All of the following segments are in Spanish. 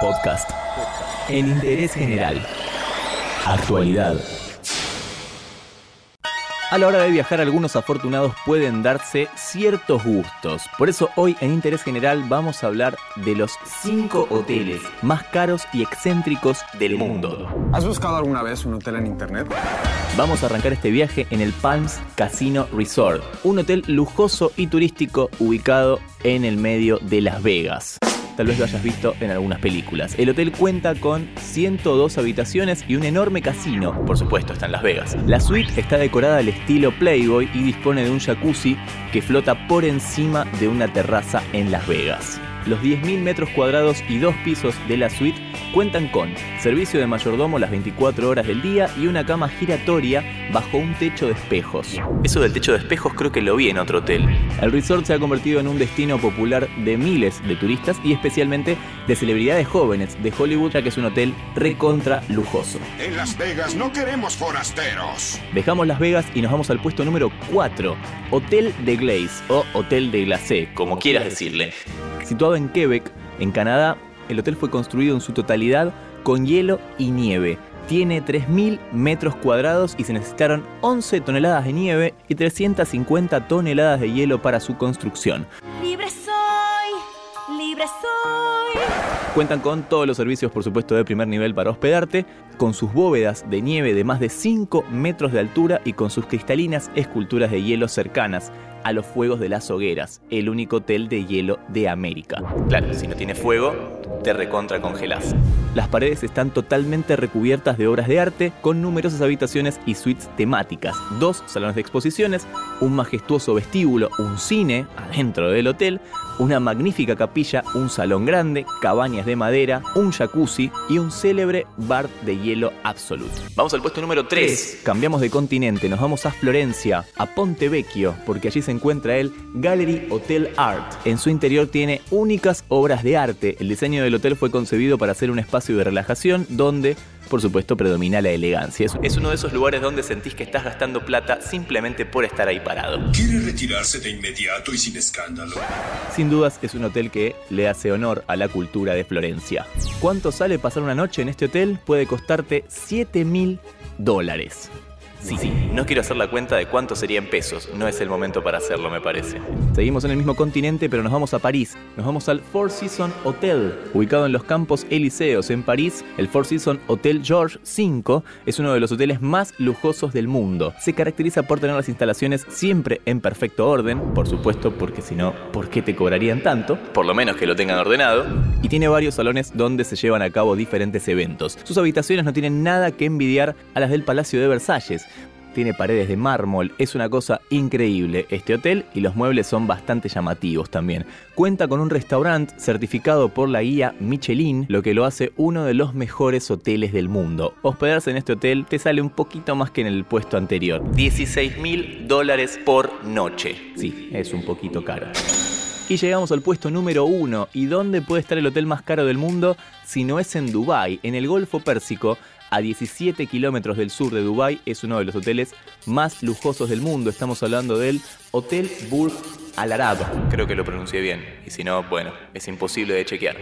Podcast. En interés general. Actualidad. A la hora de viajar, algunos afortunados pueden darse ciertos gustos. Por eso hoy en Interés General vamos a hablar de los 5 hoteles más caros y excéntricos del mundo. ¿Has buscado alguna vez un hotel en internet? Vamos a arrancar este viaje en el Palms Casino Resort, un hotel lujoso y turístico ubicado en el medio de Las Vegas tal vez lo hayas visto en algunas películas. El hotel cuenta con 102 habitaciones y un enorme casino, por supuesto está en Las Vegas. La suite está decorada al estilo Playboy y dispone de un jacuzzi que flota por encima de una terraza en Las Vegas. Los 10.000 metros cuadrados y dos pisos de la suite cuentan con servicio de mayordomo las 24 horas del día y una cama giratoria bajo un techo de espejos. Eso del techo de espejos creo que lo vi en otro hotel. El resort se ha convertido en un destino popular de miles de turistas y especialmente de celebridades jóvenes de Hollywood, ya que es un hotel recontra lujoso. En Las Vegas no queremos forasteros. Dejamos Las Vegas y nos vamos al puesto número 4, Hotel de Glaze o Hotel de Glacé, como quieras decirle. Situado en Quebec, en Canadá, el hotel fue construido en su totalidad con hielo y nieve. Tiene 3.000 metros cuadrados y se necesitaron 11 toneladas de nieve y 350 toneladas de hielo para su construcción. Libre soy, libre soy. Cuentan con todos los servicios, por supuesto, de primer nivel para hospedarte, con sus bóvedas de nieve de más de 5 metros de altura y con sus cristalinas esculturas de hielo cercanas a los fuegos de las hogueras, el único hotel de hielo de América. Claro, si no tiene fuego, te recontra congelás. Las paredes están totalmente recubiertas de obras de arte con numerosas habitaciones y suites temáticas, dos salones de exposiciones, un majestuoso vestíbulo, un cine adentro del hotel, una magnífica capilla, un salón grande, cabañas de madera, un jacuzzi y un célebre bar de hielo absoluto. Vamos al puesto número 3. Cambiamos de continente, nos vamos a Florencia, a Ponte Vecchio, porque allí se encuentra el Gallery Hotel Art. En su interior tiene únicas obras de arte. El diseño del hotel fue concebido para ser un espacio de relajación donde por supuesto, predomina la elegancia. Es uno de esos lugares donde sentís que estás gastando plata simplemente por estar ahí parado. ¿Quiere retirarse de inmediato y sin escándalo? Sin dudas, es un hotel que le hace honor a la cultura de Florencia. ¿Cuánto sale pasar una noche en este hotel? Puede costarte 7 mil dólares. Sí, sí, no quiero hacer la cuenta de cuánto sería en pesos, no es el momento para hacerlo, me parece. Seguimos en el mismo continente, pero nos vamos a París. Nos vamos al Four Seasons Hotel, ubicado en los Campos Elíseos en París. El Four Seasons Hotel George V es uno de los hoteles más lujosos del mundo. Se caracteriza por tener las instalaciones siempre en perfecto orden, por supuesto, porque si no, ¿por qué te cobrarían tanto? Por lo menos que lo tengan ordenado. Y tiene varios salones donde se llevan a cabo diferentes eventos. Sus habitaciones no tienen nada que envidiar a las del Palacio de Versalles tiene paredes de mármol, es una cosa increíble este hotel y los muebles son bastante llamativos también. Cuenta con un restaurante certificado por la guía Michelin, lo que lo hace uno de los mejores hoteles del mundo. Hospedarse en este hotel te sale un poquito más que en el puesto anterior, 16 mil dólares por noche. Sí, es un poquito caro. Y llegamos al puesto número uno. ¿Y dónde puede estar el hotel más caro del mundo si no es en Dubái, en el Golfo Pérsico? a 17 kilómetros del sur de Dubái. Es uno de los hoteles más lujosos del mundo. Estamos hablando del Hotel Burj Al Arab. Creo que lo pronuncié bien. Y si no, bueno, es imposible de chequear.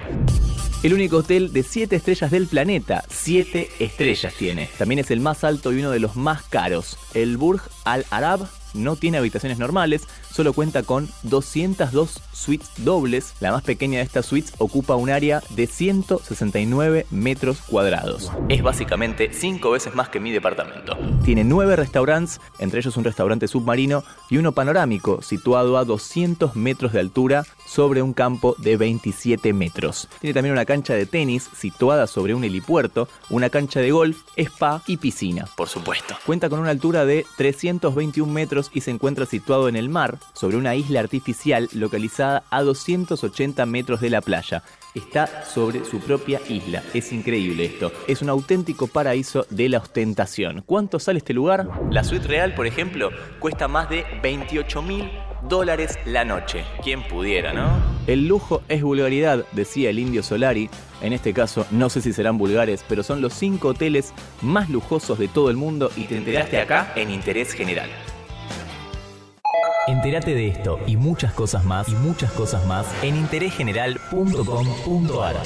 El único hotel de 7 estrellas del planeta. 7 estrellas tiene. También es el más alto y uno de los más caros. El Burj Al Arab no tiene habitaciones normales, solo cuenta con 202 suites dobles. La más pequeña de estas suites ocupa un área de 169 metros cuadrados. Es básicamente 5 veces más que mi departamento. Tiene 9 restaurantes, entre ellos un restaurante submarino y uno panorámico situado a 200 metros de altura sobre un campo de 27 metros. Tiene también una cancha de tenis situada sobre un helipuerto, una cancha de golf, spa y piscina, por supuesto. Cuenta con una altura de 321 metros y se encuentra situado en el mar, sobre una isla artificial localizada a 280 metros de la playa. Está sobre su propia isla. Es increíble esto. Es un auténtico paraíso de la ostentación. ¿Cuánto sale este lugar? La suite real, por ejemplo, cuesta más de 28 mil dólares la noche. ¿Quién pudiera, no? El lujo es vulgaridad, decía el indio Solari. En este caso, no sé si serán vulgares, pero son los cinco hoteles más lujosos de todo el mundo y te enteraste acá en Interés General. Entérate de esto y muchas cosas más y muchas cosas más en interésgeneral.com.ar.